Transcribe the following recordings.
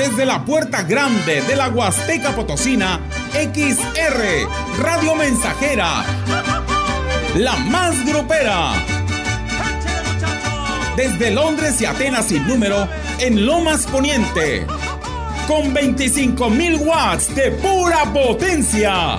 Desde la puerta grande de la Huasteca Potosina, XR, Radio Mensajera, la más grupera. Desde Londres y Atenas sin número, en Lomas Poniente, con 25.000 watts de pura potencia.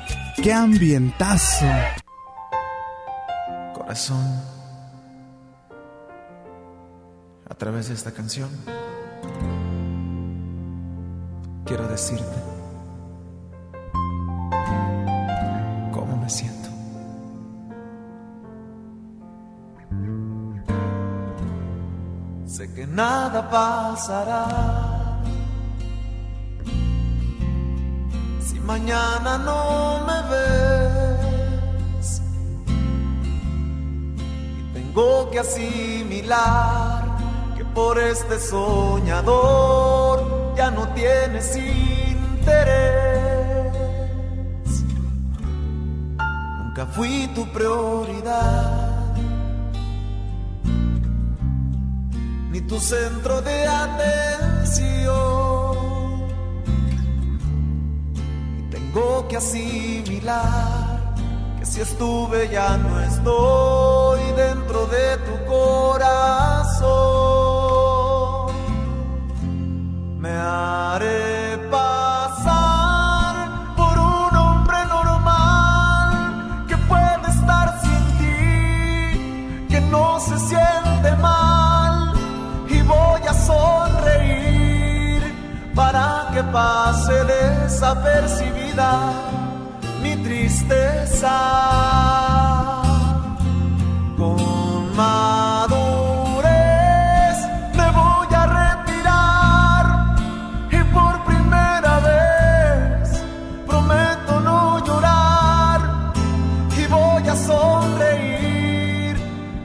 qué ambientazo. Corazón, a través de esta canción, quiero decirte cómo me siento. Sé que nada pasará. Mañana no me ves y tengo que asimilar que por este soñador ya no tienes interés. Nunca fui tu prioridad. Ni tu centro de atención tengo que asimilar que si estuve ya no estoy dentro de tu corazón. Me haré pasar por un hombre normal que puede estar sin ti, que no se siente mal y voy a para que pase desapercibida mi tristeza. Con madurez me voy a retirar y por primera vez prometo no llorar y voy a sonreír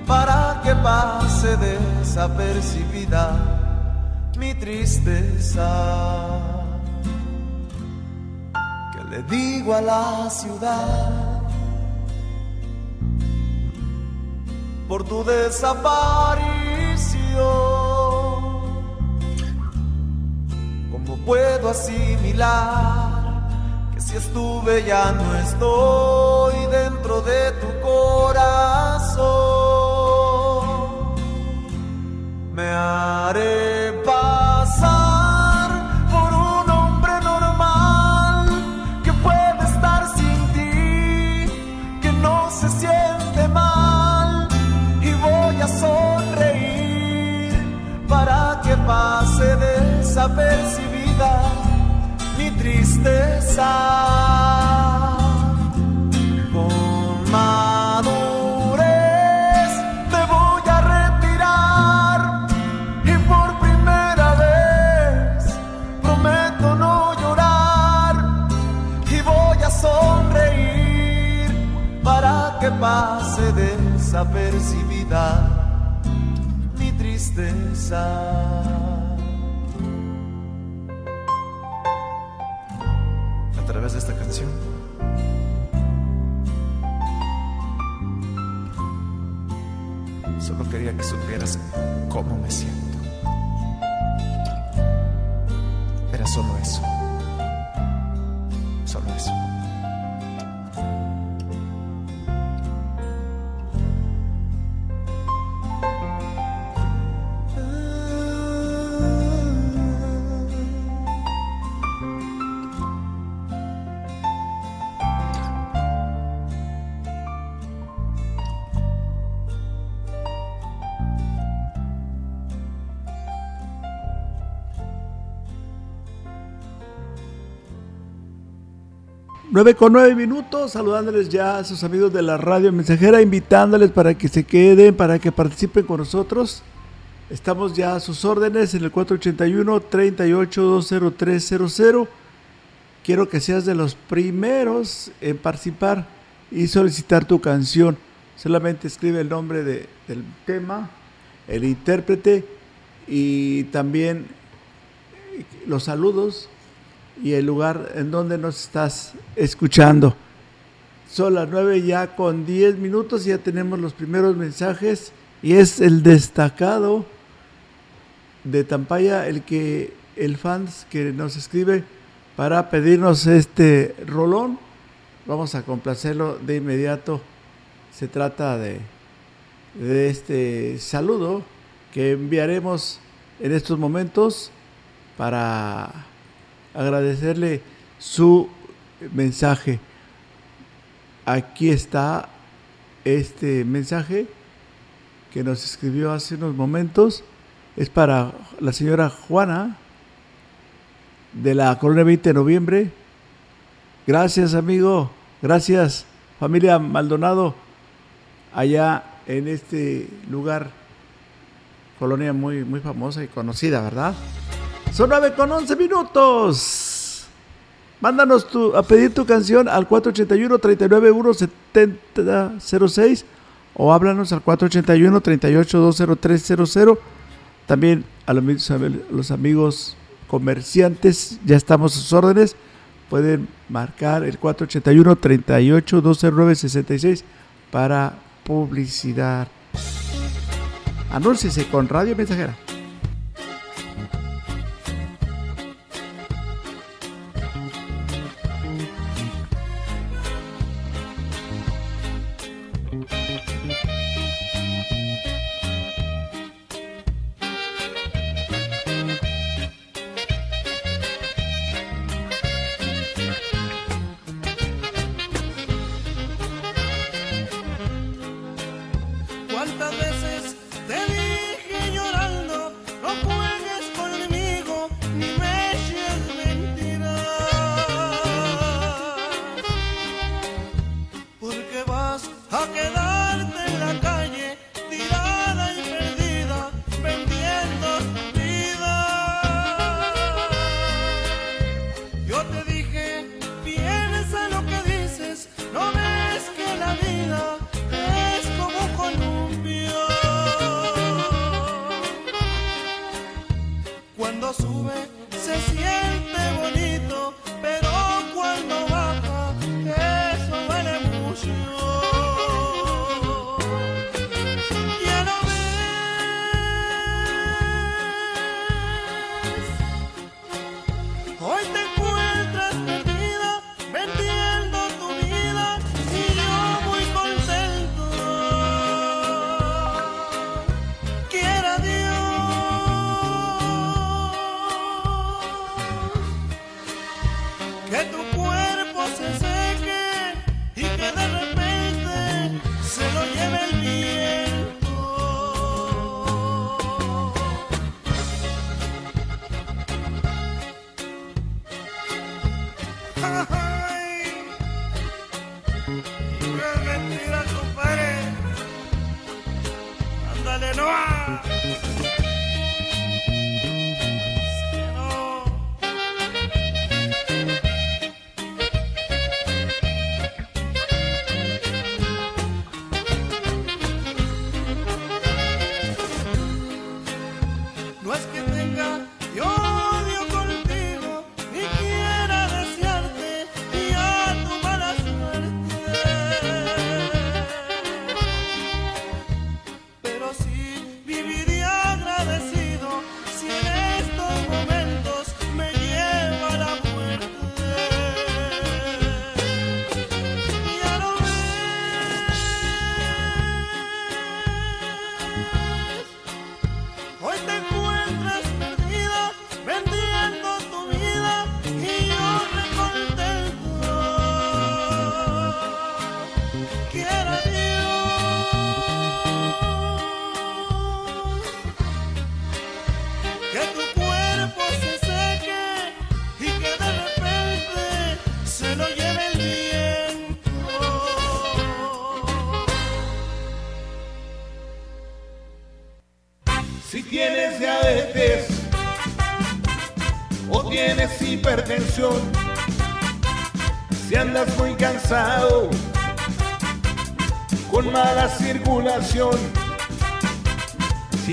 para que pase desapercibida mi tristeza. Le digo a la ciudad por tu desaparición. ¿Cómo puedo asimilar que si estuve ya no estoy dentro de tu corazón? Me haré desapercibida mi tristeza. Con madurez te voy a retirar y por primera vez prometo no llorar y voy a sonreír para que pase desapercibida mi tristeza. Cómo me 9 con 9 minutos, saludándoles ya a sus amigos de la radio mensajera, invitándoles para que se queden, para que participen con nosotros. Estamos ya a sus órdenes en el 481-38-20300. Quiero que seas de los primeros en participar y solicitar tu canción. Solamente escribe el nombre de, del tema, el intérprete y también los saludos y el lugar en donde nos estás escuchando. Son las 9 ya con 10 minutos ya tenemos los primeros mensajes y es el destacado de Tampaya el que el fans que nos escribe para pedirnos este rolón. Vamos a complacerlo de inmediato. Se trata de, de este saludo que enviaremos en estos momentos para agradecerle su mensaje. Aquí está este mensaje que nos escribió hace unos momentos. Es para la señora Juana de la Colonia 20 de Noviembre. Gracias, amigo. Gracias, familia Maldonado, allá en este lugar, colonia muy, muy famosa y conocida, ¿verdad? Son 9 con 11 minutos. Mándanos tu, a pedir tu canción al 481-391-7006 o háblanos al 481-38-20300. También a los, a los amigos comerciantes, ya estamos a sus órdenes. Pueden marcar el 481-38-209-66 para publicidad. Anúnciese con Radio Mensajera.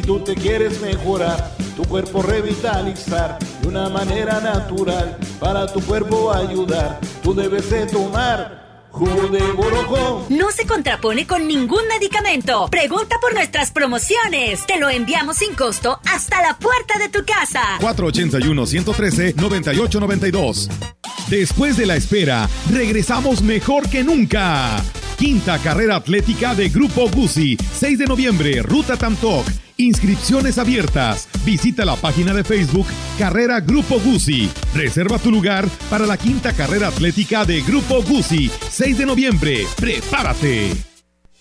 Tú te quieres mejorar, tu cuerpo revitalizar de una manera natural, para tu cuerpo ayudar, tú debes de tomar Jugo de borojó. No se contrapone con ningún medicamento. Pregunta por nuestras promociones. Te lo enviamos sin costo hasta la puerta de tu casa. 481-113-9892. Después de la espera, regresamos mejor que nunca. Quinta carrera atlética de Grupo Guzzi, 6 de noviembre, Ruta Tamtoc. Inscripciones abiertas. Visita la página de Facebook Carrera Grupo Guzzi. Reserva tu lugar para la quinta carrera atlética de Grupo Guzzi, 6 de noviembre. ¡Prepárate!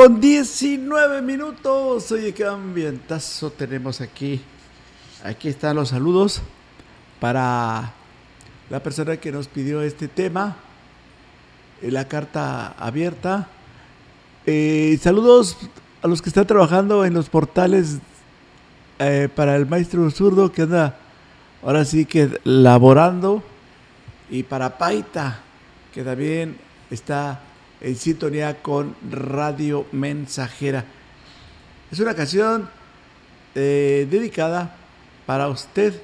Con 19 minutos. Oye, qué ambientazo tenemos aquí. Aquí están los saludos para la persona que nos pidió este tema. La carta abierta. Eh, saludos a los que están trabajando en los portales eh, para el maestro zurdo que anda ahora sí que laborando. Y para Paita, que también está en sintonía con Radio Mensajera. Es una canción eh, dedicada para usted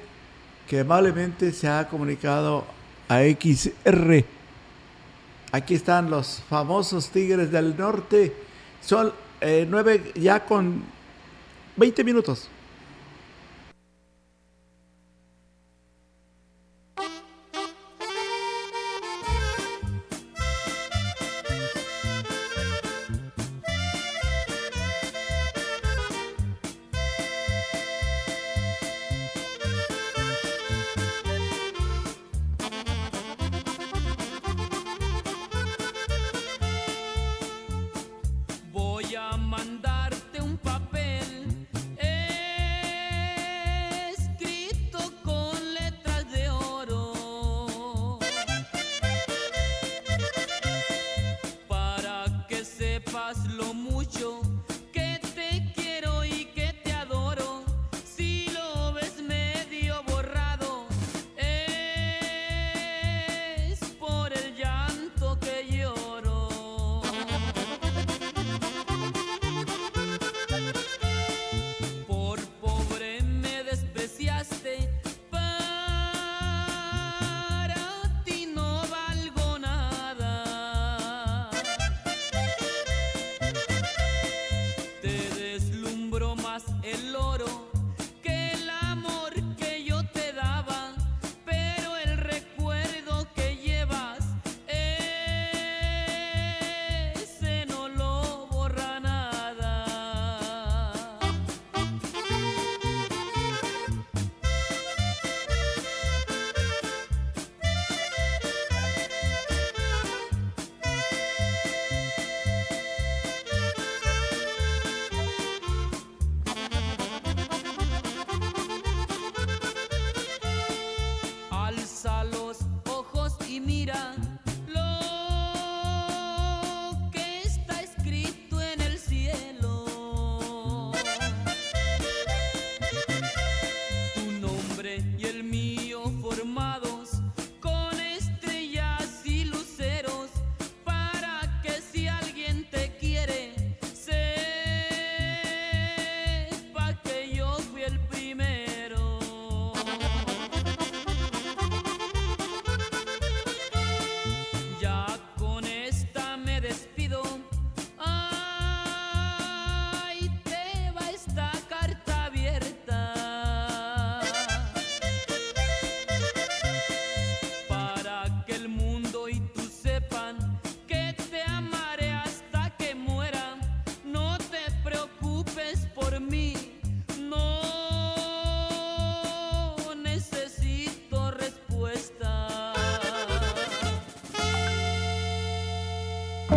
que amablemente se ha comunicado a XR Aquí están los famosos Tigres del Norte. Son eh, nueve ya con 20 minutos.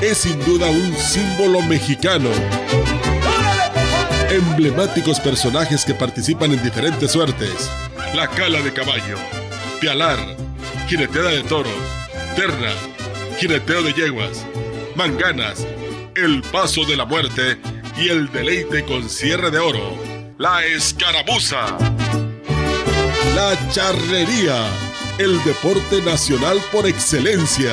es sin duda un símbolo mexicano. Emblemáticos personajes que participan en diferentes suertes. La cala de caballo, pialar, jineteada de toro, terna, jineteo de yeguas, manganas, el paso de la muerte y el deleite con cierre de oro. La escaramuza. La charrería, el deporte nacional por excelencia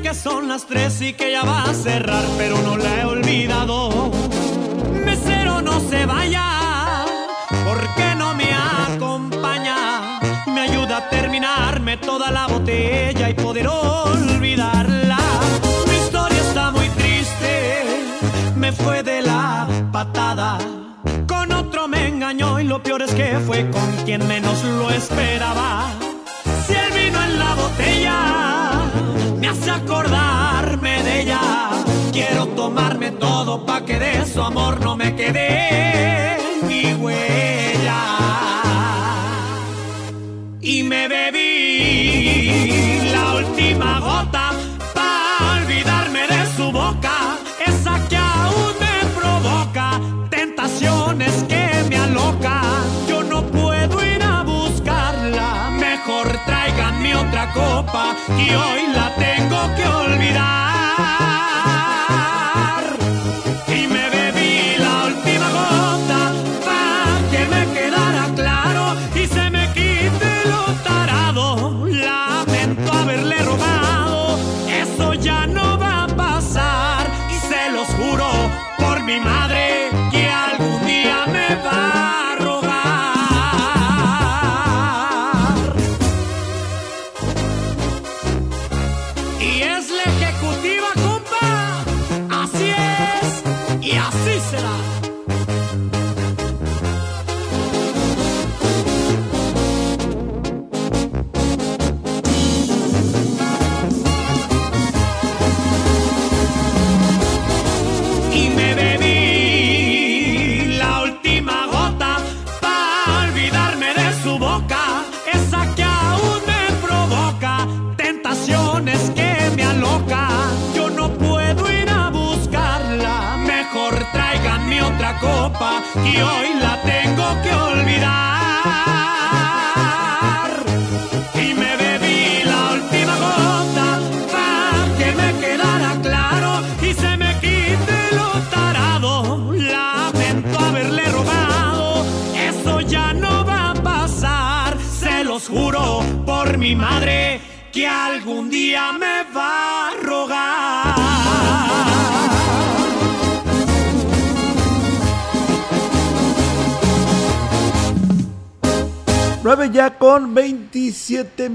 que son las tres y que ya va a cerrar, pero no la he olvidado. Mesero, no se vaya, porque no me acompaña. Me ayuda a terminarme toda la botella y poder olvidarla. Mi historia está muy triste, me fue de la patada. Con otro me engañó y lo peor es que fue con quien menos lo esperaba. Si el vino en la botella me hace acordarme de ella. Quiero tomarme todo pa' que de su amor no me quede ni huella. Y me bebí la última gota pa' olvidarme de su boca. Esa que aún me provoca tentaciones que me aloca. Yo no puedo ir a buscarla. Mejor tráiganme otra copa y hoy que olvidar.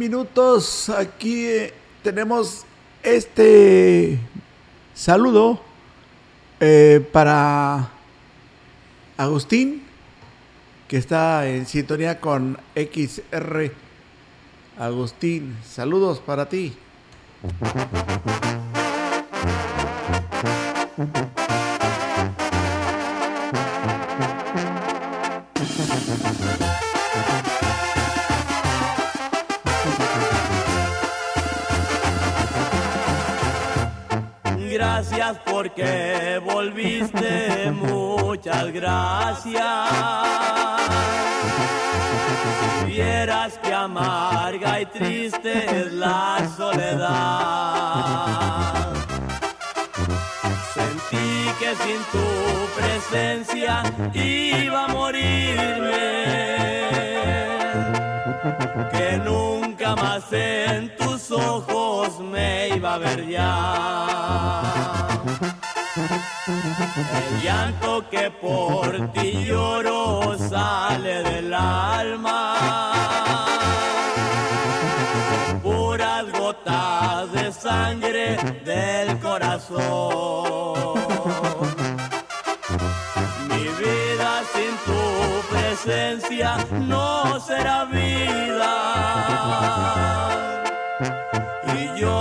Minutos. Aquí eh, tenemos este saludo eh, para Agustín, que está en sintonía con XR. Agustín, saludos para ti. Porque volviste, muchas gracias. Vieras que amarga y triste es la soledad. Sentí que sin tu presencia iba a morirme. Que nunca más en tus ojos me iba a ver ya. El llanto que por ti lloro sale del alma. Puras gotas de sangre del corazón. Mi vida sin tu presencia no será vida.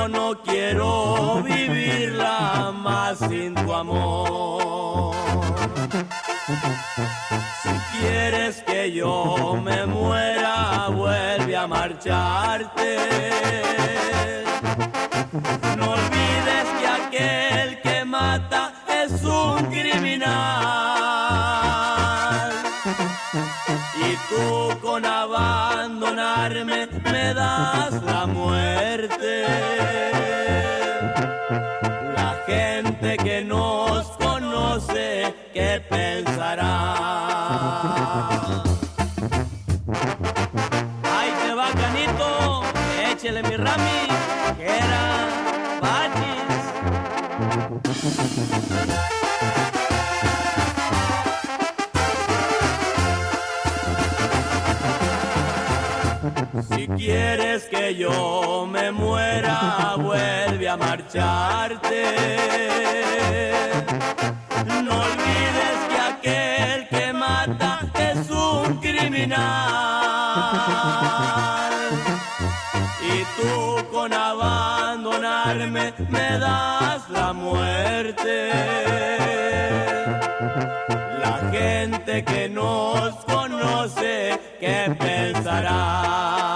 No quiero vivirla más sin tu amor. Si quieres que yo me muera, vuelve a marcharte. Que yo me muera, vuelve a marcharte. No olvides que aquel que mata es un criminal. Y tú con abandonarme me das la muerte. La gente que nos conoce, ¿qué pensará?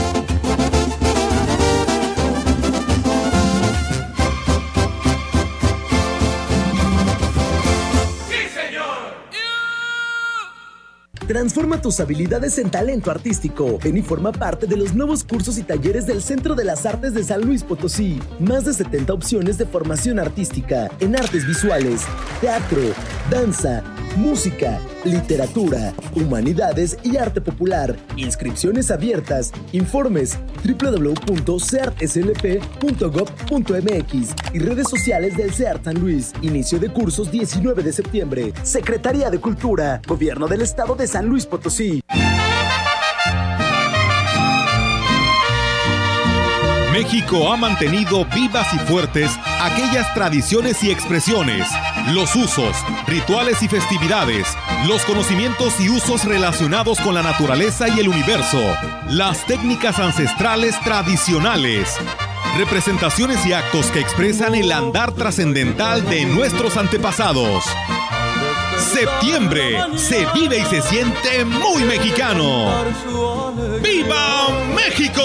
Transforma tus habilidades en talento artístico. Ven y forma parte de los nuevos cursos y talleres del Centro de las Artes de San Luis Potosí. Más de 70 opciones de formación artística en artes visuales, teatro, danza, música, literatura, humanidades y arte popular. Inscripciones abiertas. Informes www.ceartslp.gov.mx y redes sociales del CEART San Luis. Inicio de cursos 19 de septiembre. Secretaría de Cultura, Gobierno del Estado de San Luis Potosí. México ha mantenido vivas y fuertes aquellas tradiciones y expresiones, los usos, rituales y festividades, los conocimientos y usos relacionados con la naturaleza y el universo, las técnicas ancestrales tradicionales, representaciones y actos que expresan el andar trascendental de nuestros antepasados. Septiembre se vive y se siente muy mexicano. ¡Viva México!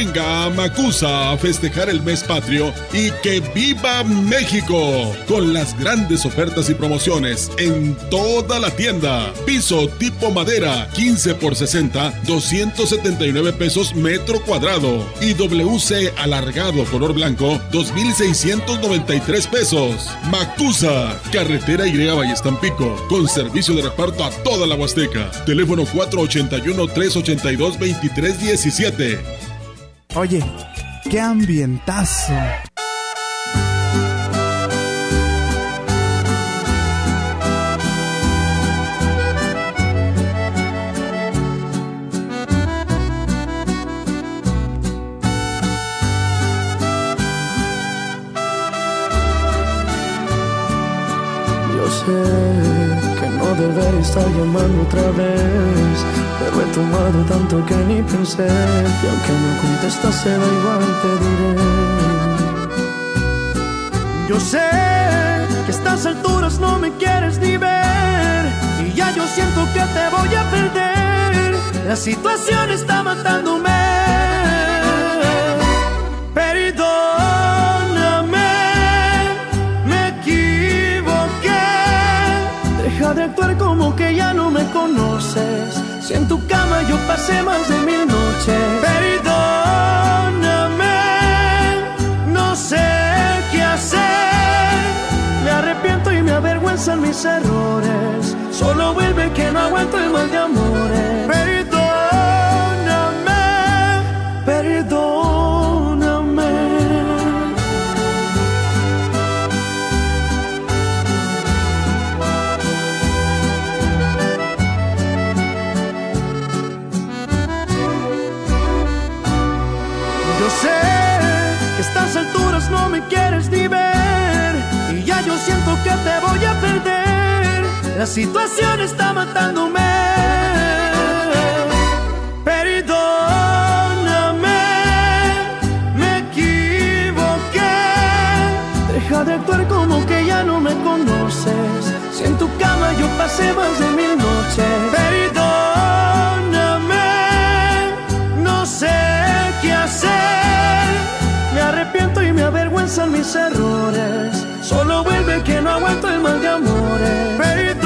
Venga a Macusa a festejar el mes patrio y que viva México con las grandes ofertas y promociones en toda la tienda. Piso tipo madera 15 por 60, 279 pesos metro cuadrado y WC alargado color blanco 2693 pesos. Macusa, carretera Y Valles-Tampico, con servicio de reparto a toda la Huasteca. Teléfono 481 382 2317. Oye, qué ambientazo. Yo sé que no debería estar llamando otra vez, pero he tomado tanto que ni pensé. Y aunque no contestas, se da igual, te diré. Yo sé que a estas alturas no me quieres ni ver y ya yo siento que te voy a perder. La situación está matándome. Perdóname, me equivoqué. Deja de actuar como que ya no me conoces. En tu cama yo pasé más de mil noches. Perdóname, no sé qué hacer. Me arrepiento y me avergüenzan mis errores. Solo vuelve que no aguanto el mal de amores. La situación está matándome. Perdóname, me equivoqué. Deja de actuar como que ya no me conoces. Si en tu cama yo pasé más de mil noches. Perdóname, no sé qué hacer. Me arrepiento y me avergüenzan mis errores. Solo vuelve que no aguanto el mal de amores. Perdóname,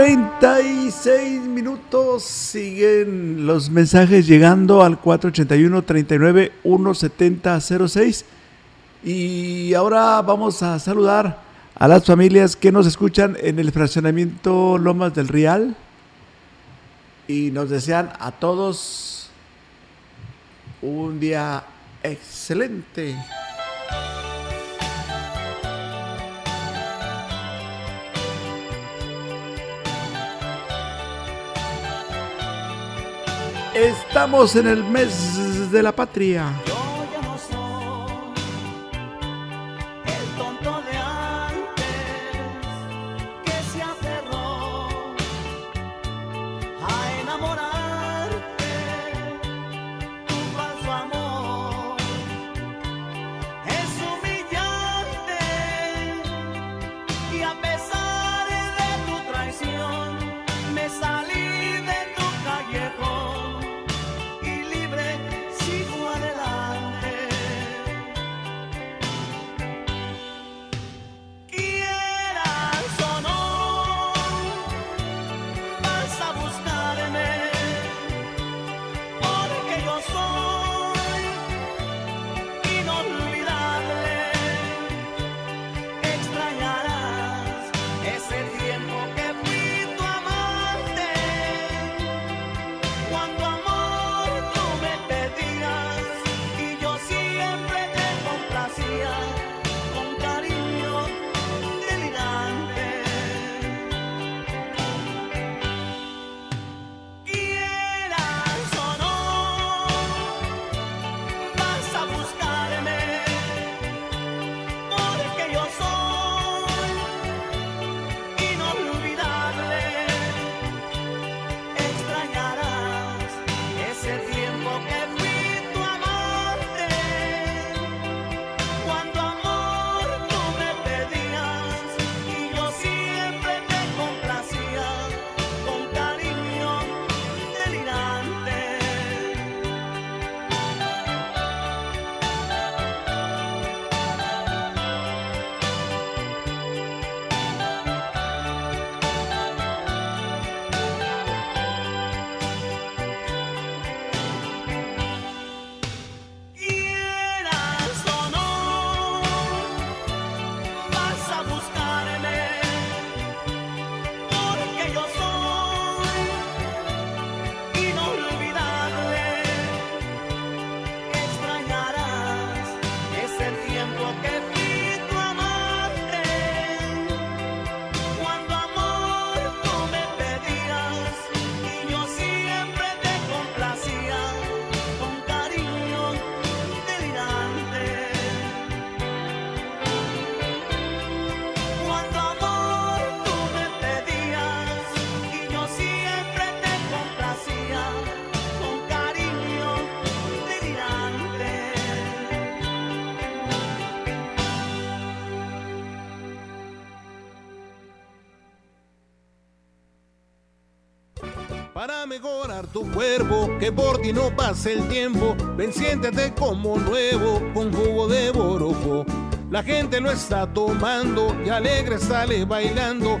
36 minutos. Siguen los mensajes llegando al 481 39 170 06. Y ahora vamos a saludar a las familias que nos escuchan en el fraccionamiento Lomas del Real. Y nos desean a todos un día excelente. Estamos en el mes de la patria. Mejorar tu cuerpo, que por ti no pase el tiempo, ven siéntete como nuevo con jugo de borojo. La gente lo está tomando y alegre sale bailando,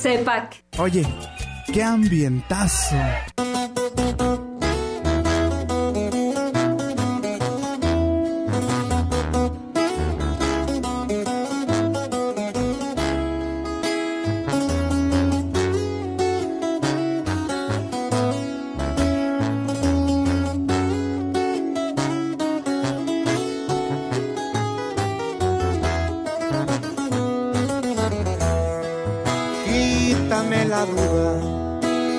CEPAC. Oye, qué ambientazo.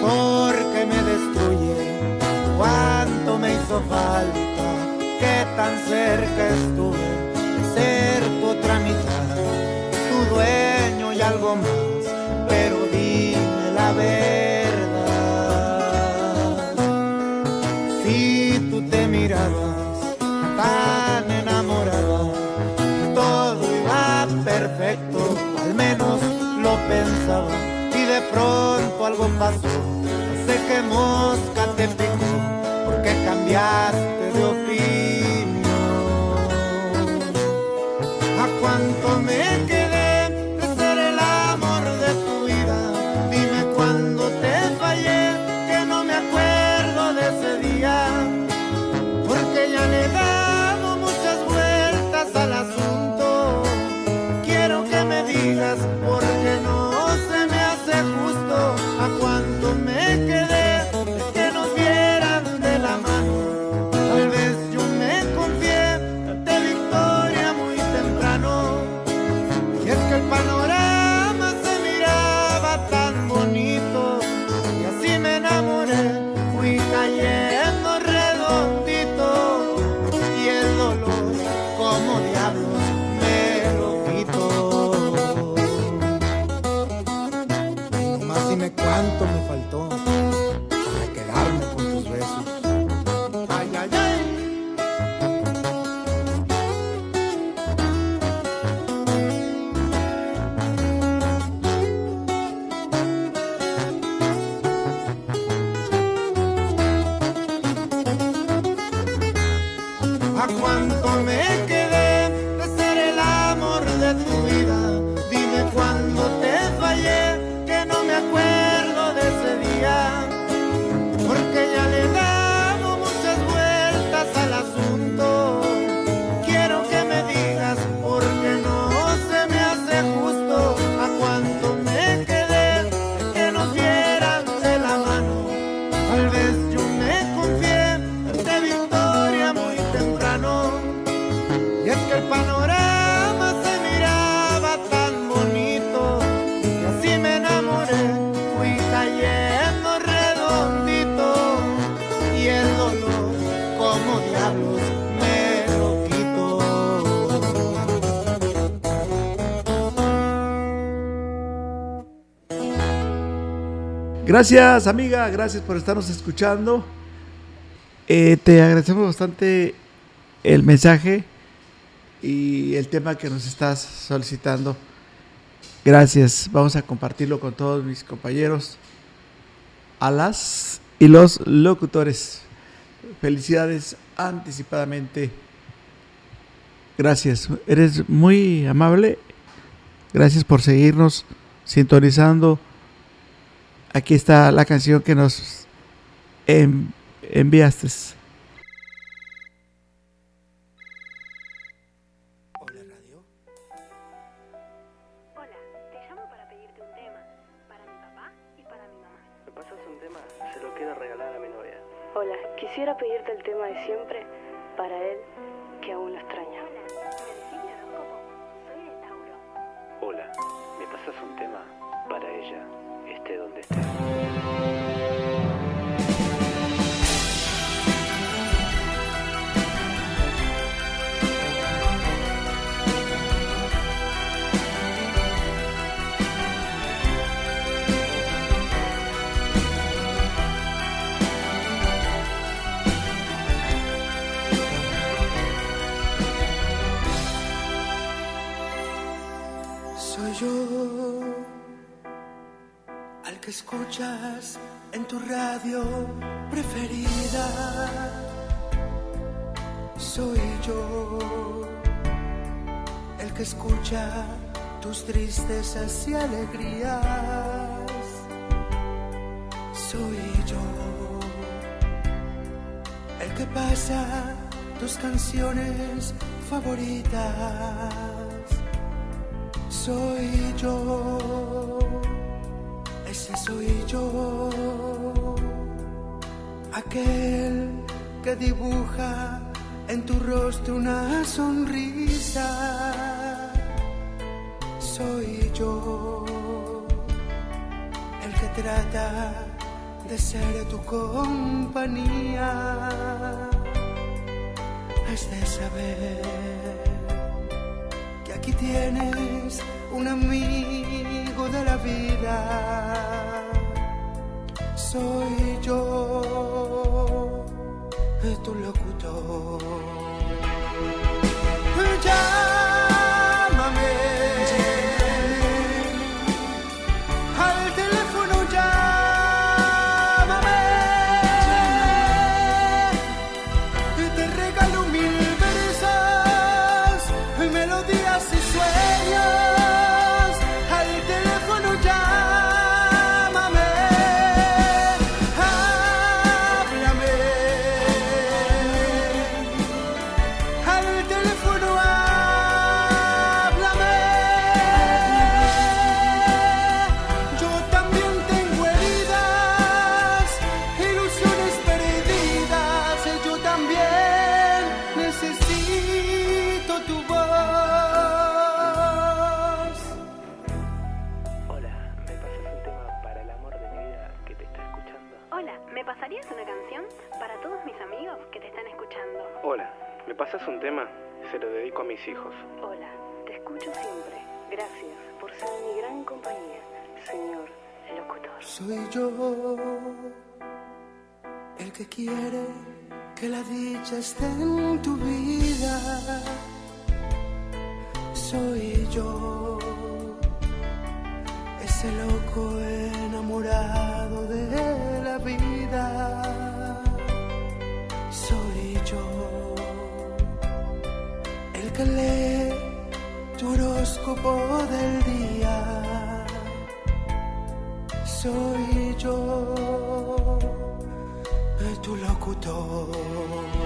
Porque me destruye. Cuánto me hizo falta, que tan cerca estuve pronto algo pasó. No sé qué mosca te picó, porque cambiaste Gracias, amiga. Gracias por estarnos escuchando. Eh, te agradecemos bastante el mensaje y el tema que nos estás solicitando. Gracias. Vamos a compartirlo con todos mis compañeros, a las y los locutores. Felicidades anticipadamente. Gracias. Eres muy amable. Gracias por seguirnos sintonizando. Aquí está la canción que nos en- enviaste. ¿Me pasas un tema? Se lo quiero regalar a mi novia. Hola, quisiera pedirte el tema de siempre para él que aún lo extraña. Preferida. Soy yo el que escucha tus tristezas y alegrías. Soy yo el que pasa tus canciones favoritas. Soy yo, ese soy yo, aquel que dibuja en tu rostro una sonrisa. Soy yo, el que trata de ser tu compañía. Has de saber que aquí tienes un amigo de la vida. Soy yo, tu locutor. Llámame en tu vida. Soy yo ese loco enamorado de la vida. Soy yo el que lee tu horóscopo del día soy yo, tu locutor.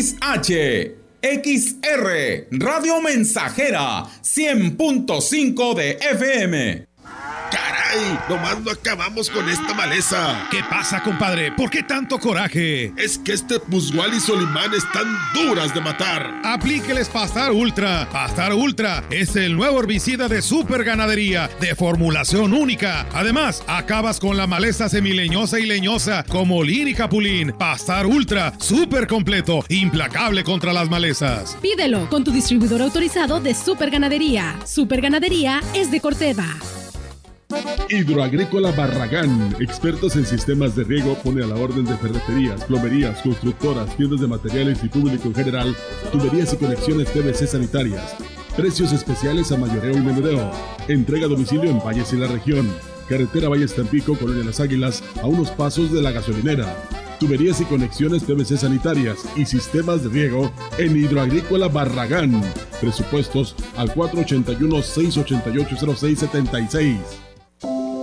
XH, XR, Radio Mensajera, 100.5 de FM. ¡Caray! Nomás no acabamos con esta maleza. ¿Qué pasa, compadre? ¿Por qué tanto coraje? Es que este Pusgual y Solimán están duras de matar. Aplíqueles Pastar Ultra. Pastar Ultra es el nuevo herbicida de super ganadería de formulación única. Además, acabas con la maleza semileñosa y leñosa como lin y capulín. Pastar Ultra, súper completo, implacable contra las malezas. Pídelo con tu distribuidor autorizado de Super Ganadería. Super Ganadería es de Corteva. Hidroagrícola Barragán, expertos en sistemas de riego, pone a la orden de ferreterías, plomerías, constructoras, tiendas de materiales y público en general, tuberías y conexiones PVC sanitarias. Precios especiales a mayoreo y menudeo. Entrega a domicilio en Valles y la región. Carretera Valles Tampico, Colonia Las Águilas, a unos pasos de la gasolinera. Tuberías y conexiones PVC sanitarias y sistemas de riego en Hidroagrícola Barragán. Presupuestos al 481-688-0676.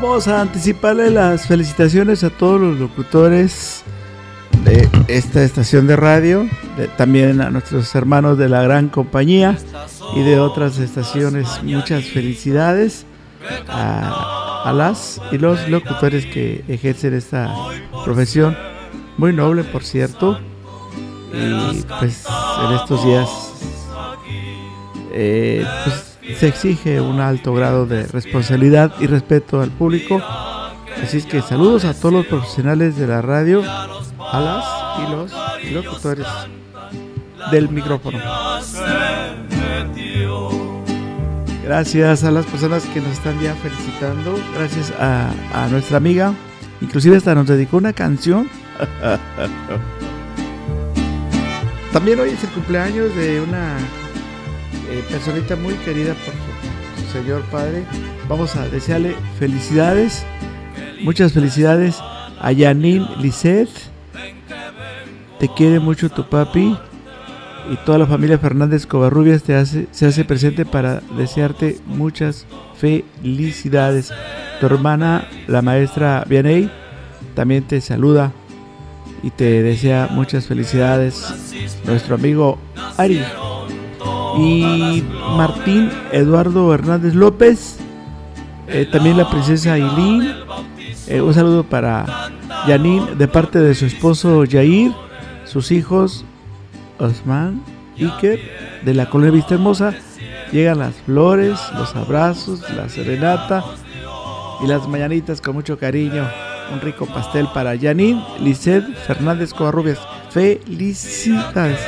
Vamos a anticiparle las felicitaciones a todos los locutores de esta estación de radio, también a nuestros hermanos de la gran compañía y de otras estaciones. Muchas felicidades a, a las y los locutores que ejercen esta profesión, muy noble por cierto. Y pues en estos días eh, pues, se exige un alto grado de responsabilidad y respeto al público. Así es que saludos a todos los profesionales de la radio, a las y los locutores del micrófono. Gracias a las personas que nos están ya felicitando. Gracias a, a nuestra amiga. Inclusive hasta nos dedicó una canción. También hoy es el cumpleaños de una eh, personita muy querida por su, señor padre. Vamos a desearle felicidades. Muchas felicidades a Janine Lisset. Te quiere mucho tu papi. Y toda la familia Fernández Covarrubias te hace, se hace presente para desearte muchas felicidades. Tu hermana, la maestra Vianey, también te saluda y te desea muchas felicidades. Nuestro amigo Ari. Y Martín Eduardo Hernández López. eh, también la princesa Aileen. Eh, un saludo para Janine de parte de su esposo Jair, sus hijos Osman, Iker, de la colonia Vista Hermosa. Llegan las flores, los abrazos, la serenata y las mañanitas con mucho cariño. Un rico pastel para Janine Lisset Fernández Covarrubias. Felicidades.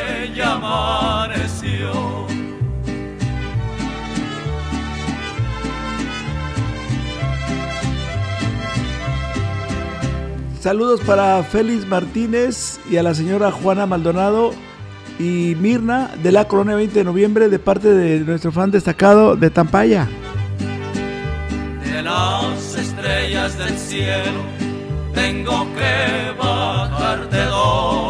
Saludos para Félix Martínez y a la señora Juana Maldonado y Mirna de la colonia 20 de noviembre de parte de nuestro fan destacado de Tampaya. De las estrellas del cielo tengo que bajarte dos.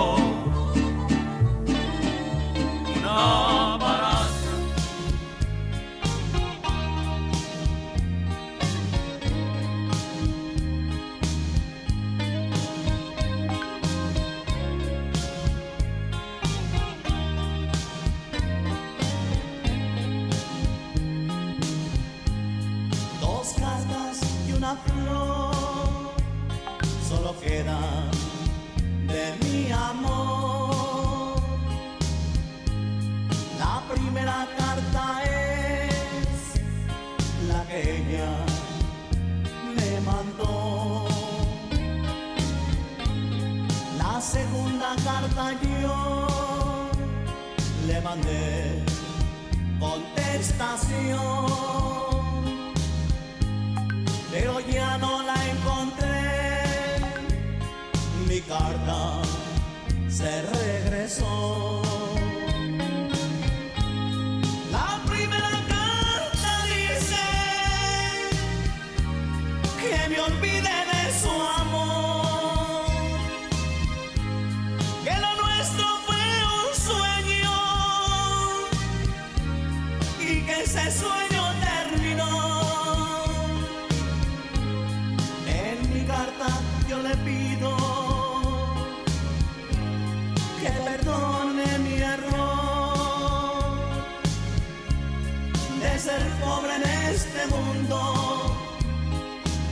De mi amor. La primera carta es la que ella me mandó. La segunda carta yo le mandé contestación pero ya no la encontré. Carta se regresó. La primera carta dice que me olvide de su amor, que lo nuestro fue un sueño y que ese sueño mundo,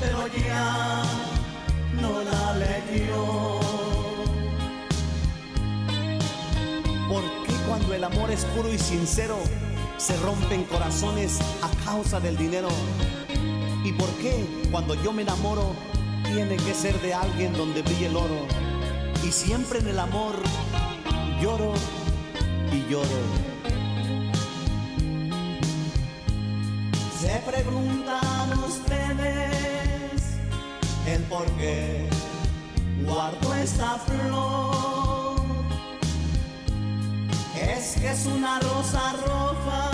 pero ya no la leyó. ¿Por qué cuando el amor es puro y sincero se rompen corazones a causa del dinero? ¿Y por qué cuando yo me enamoro tiene que ser de alguien donde brille el oro? Y siempre en el amor lloro y lloro. Se preguntan ustedes el por qué guardo esta flor. Es que es una rosa roja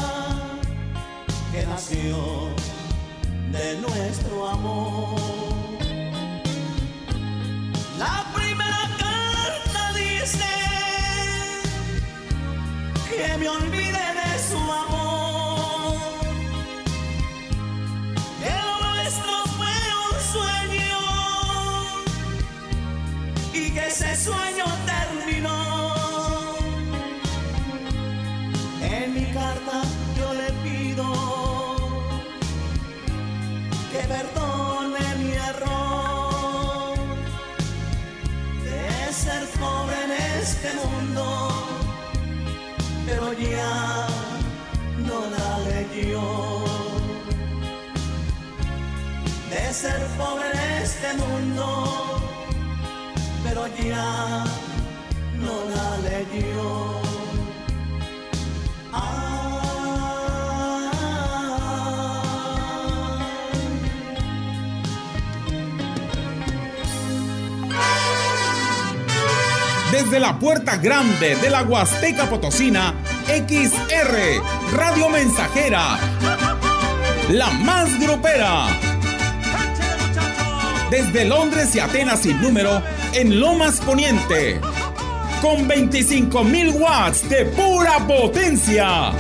que nació de nuestro amor. La primera carta dice que me olvide ese sueño terminó. En mi carta yo le pido que perdone mi error de ser pobre en este mundo, pero ya no la leyó. De ser pobre en este mundo, desde la puerta grande de la Huasteca Potosina, XR, Radio Mensajera, la más grupera. Desde Londres y Atenas sin número, en Lomas Poniente. Con 25.000 watts de pura potencia.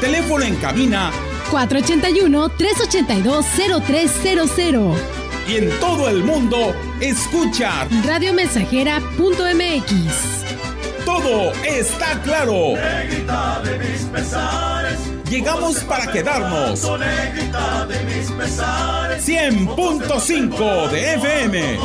Teléfono en cabina 481-382-0300. Y en todo el mundo, escucha radiomensajera.mx todo está claro. Negrita de mis pesares. Llegamos para quedarnos. Solegrita de mis pesares. 100.5 de FM.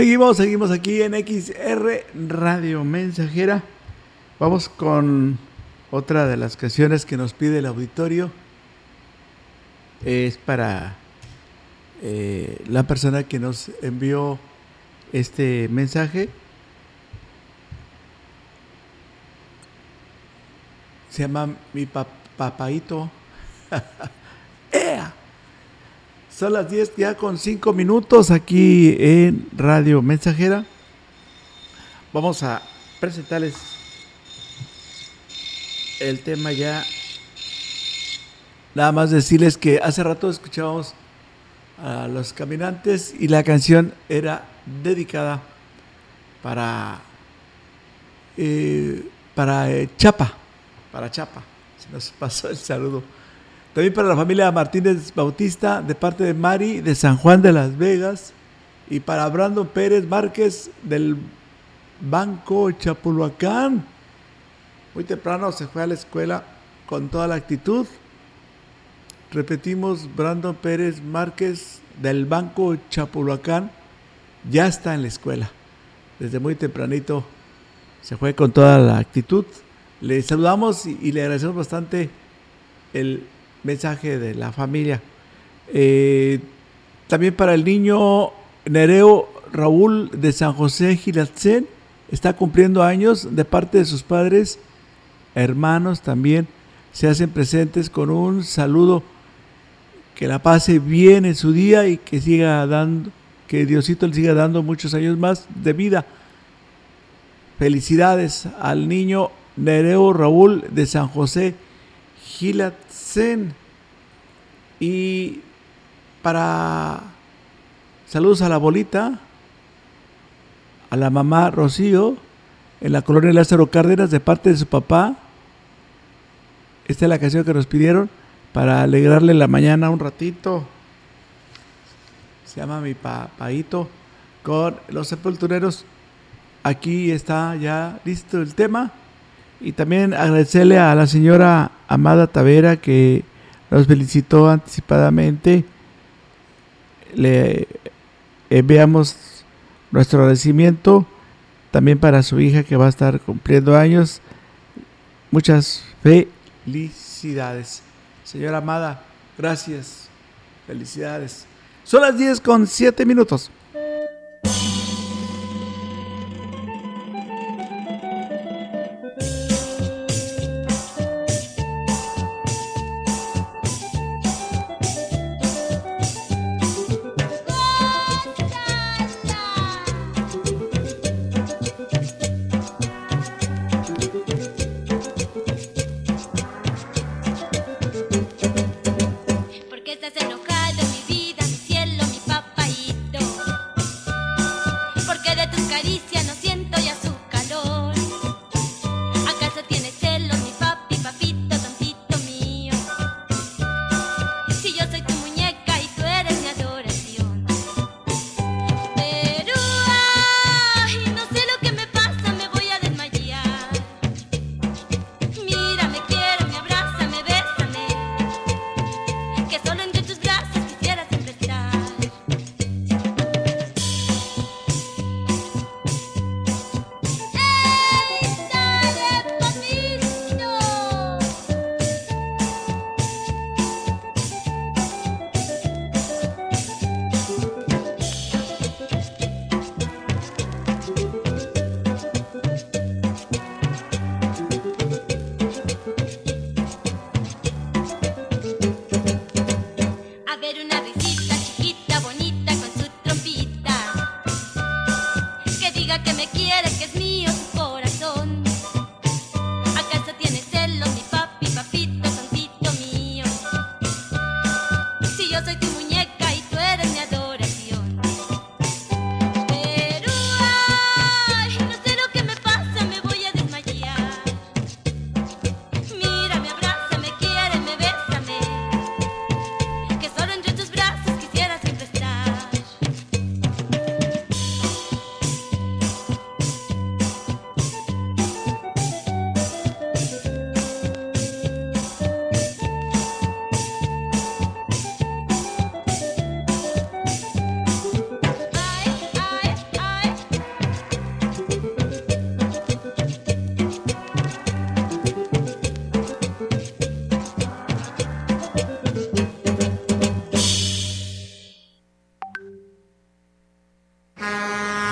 Seguimos, seguimos aquí en XR Radio Mensajera. Vamos con otra de las canciones que nos pide el auditorio. Es para eh, la persona que nos envió este mensaje. Se llama Mi pap Son las 10 ya con 5 minutos aquí en Radio Mensajera. Vamos a presentarles el tema ya. Nada más decirles que hace rato escuchábamos a los caminantes y la canción era dedicada para eh, para eh, Chapa, para Chapa. Se nos pasó el saludo. También para la familia Martínez Bautista, de parte de Mari, de San Juan de Las Vegas. Y para Brandon Pérez Márquez, del Banco Chapulhuacán. Muy temprano se fue a la escuela con toda la actitud. Repetimos, Brandon Pérez Márquez, del Banco Chapulhuacán, ya está en la escuela. Desde muy tempranito se fue con toda la actitud. Le saludamos y, y le agradecemos bastante el mensaje de la familia. Eh, también para el niño Nereo Raúl de San José Gilatzen, está cumpliendo años de parte de sus padres, hermanos también se hacen presentes con un saludo. Que la pase bien en su día y que siga dando, que Diosito le siga dando muchos años más de vida. Felicidades al niño Nereo Raúl de San José Gilatzen. Y para saludos a la bolita, a la mamá Rocío, en la colonia Lázaro Cárdenas, de parte de su papá. Esta es la canción que nos pidieron para alegrarle la mañana un ratito. Se llama Mi Papaito con los sepultureros. Aquí está ya listo el tema. Y también agradecerle a la señora Amada Tavera que nos felicitó anticipadamente. Le enviamos nuestro agradecimiento también para su hija que va a estar cumpliendo años. Muchas felicidades. Señora Amada, gracias. Felicidades. Son las 10 con 7 minutos.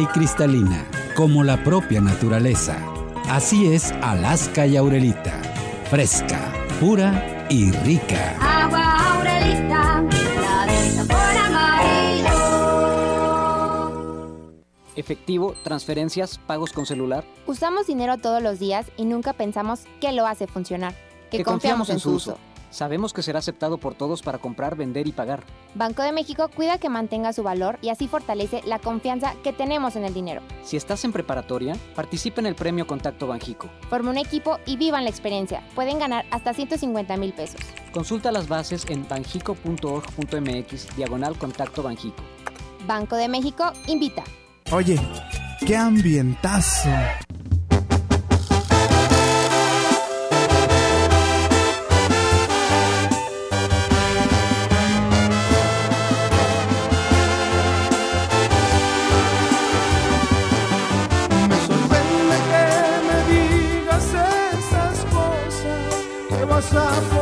y cristalina, como la propia naturaleza. Así es Alaska y Aurelita. Fresca, pura y rica. Agua Aurelita, la de sabor amarillo. Efectivo, transferencias, pagos con celular. Usamos dinero todos los días y nunca pensamos qué lo hace funcionar. Que, confiamos en su uso. Sabemos que será aceptado por todos para comprar, vender y pagar. Banco de México cuida que mantenga su valor y así fortalece la confianza que tenemos en el dinero. Si estás en preparatoria, participa en el premio Contacto Banjico. Forma un equipo y vivan la experiencia. Pueden ganar hasta 150 mil pesos. Consulta las bases en banjico.org.mx diagonal Contacto Banjico. Banco de México invita. Oye, qué ambientazo. Que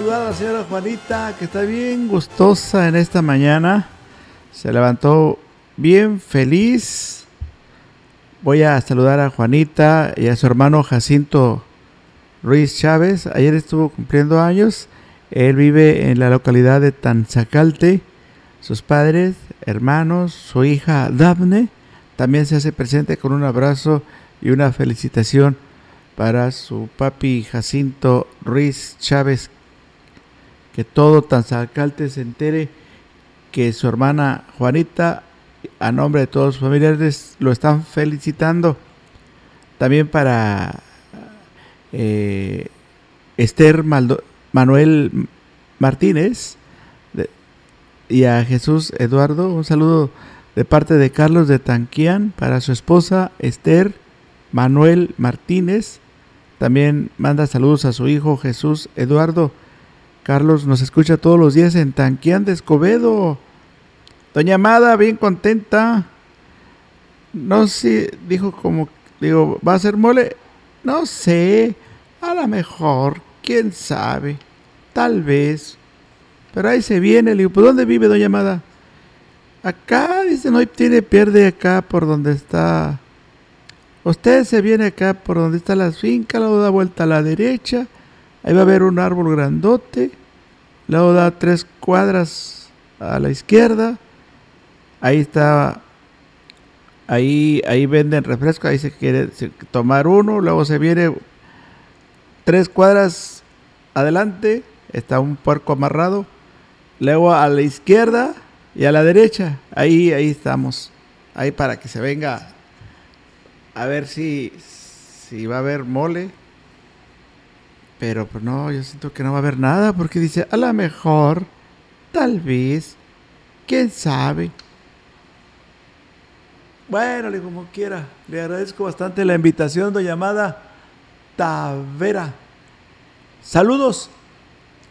saludar a la señora Juanita, que está bien gustosa en esta mañana. Se levantó bien feliz. Voy a saludar a Juanita y a su hermano Jacinto Ruiz Chávez. Ayer estuvo cumpliendo años. Él vive en la localidad de Tanzacalte. Sus padres, hermanos, su hija Dafne también se hace presente con un abrazo y una felicitación para su papi Jacinto Ruiz Chávez. Que todo Tanzacalte se entere que su hermana Juanita, a nombre de todos sus familiares, lo están felicitando. También para eh, Esther Manuel Martínez y a Jesús Eduardo. Un saludo de parte de Carlos de Tanquián para su esposa Esther Manuel Martínez. También manda saludos a su hijo Jesús Eduardo. Carlos nos escucha todos los días en Tanquián de Escobedo. Doña Amada, bien contenta. No sé, dijo como, digo, ¿va a ser mole? No sé, a lo mejor, quién sabe, tal vez. Pero ahí se viene, le digo, ¿por dónde vive doña Amada? Acá, dice, no tiene pierde acá por donde está. Usted se viene acá por donde está la finca, luego da vuelta a la derecha, ahí va a haber un árbol grandote, luego da tres cuadras a la izquierda, ahí está, ahí, ahí venden refresco, ahí se quiere tomar uno, luego se viene tres cuadras adelante, está un puerco amarrado, luego a la izquierda y a la derecha, ahí, ahí estamos, ahí para que se venga a ver si, si va a haber mole. Pero pues no, yo siento que no va a haber nada porque dice, a lo mejor, tal vez, quién sabe. Bueno, le como quiera, le agradezco bastante la invitación, doña llamada Tavera. Saludos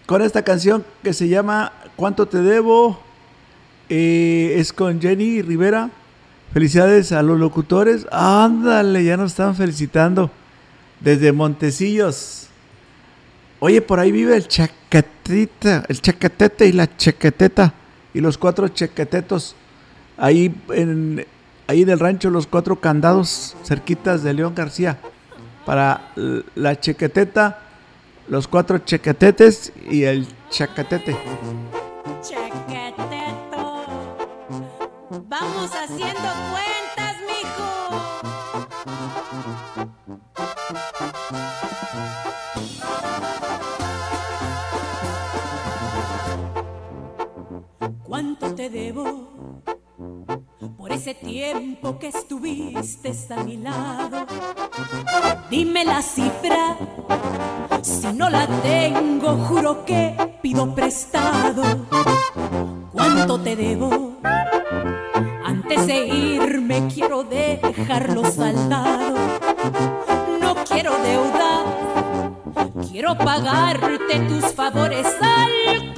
con esta canción que se llama ¿Cuánto te debo? Eh, es con Jenny Rivera. Felicidades a los locutores. Ándale, ya nos están felicitando. Desde Montecillos. Oye, por ahí vive el chacatita, el chacatete y la chaqueteta. Y los cuatro chaquetetos. Ahí en, ahí en el rancho, los cuatro candados cerquitas de León García. Para la chaqueteta, los cuatro chaquetetes y el chacatete. Chequeteto. Vamos haciendo te debo por ese tiempo que estuviste a mi lado? Dime la cifra, si no la tengo, juro que pido prestado. ¿Cuánto te debo? Antes de irme quiero dejarlo saldado. No quiero deuda, quiero pagarte tus favores al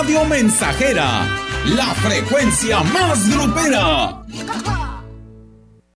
Radio Mensajera, la frecuencia más grupera.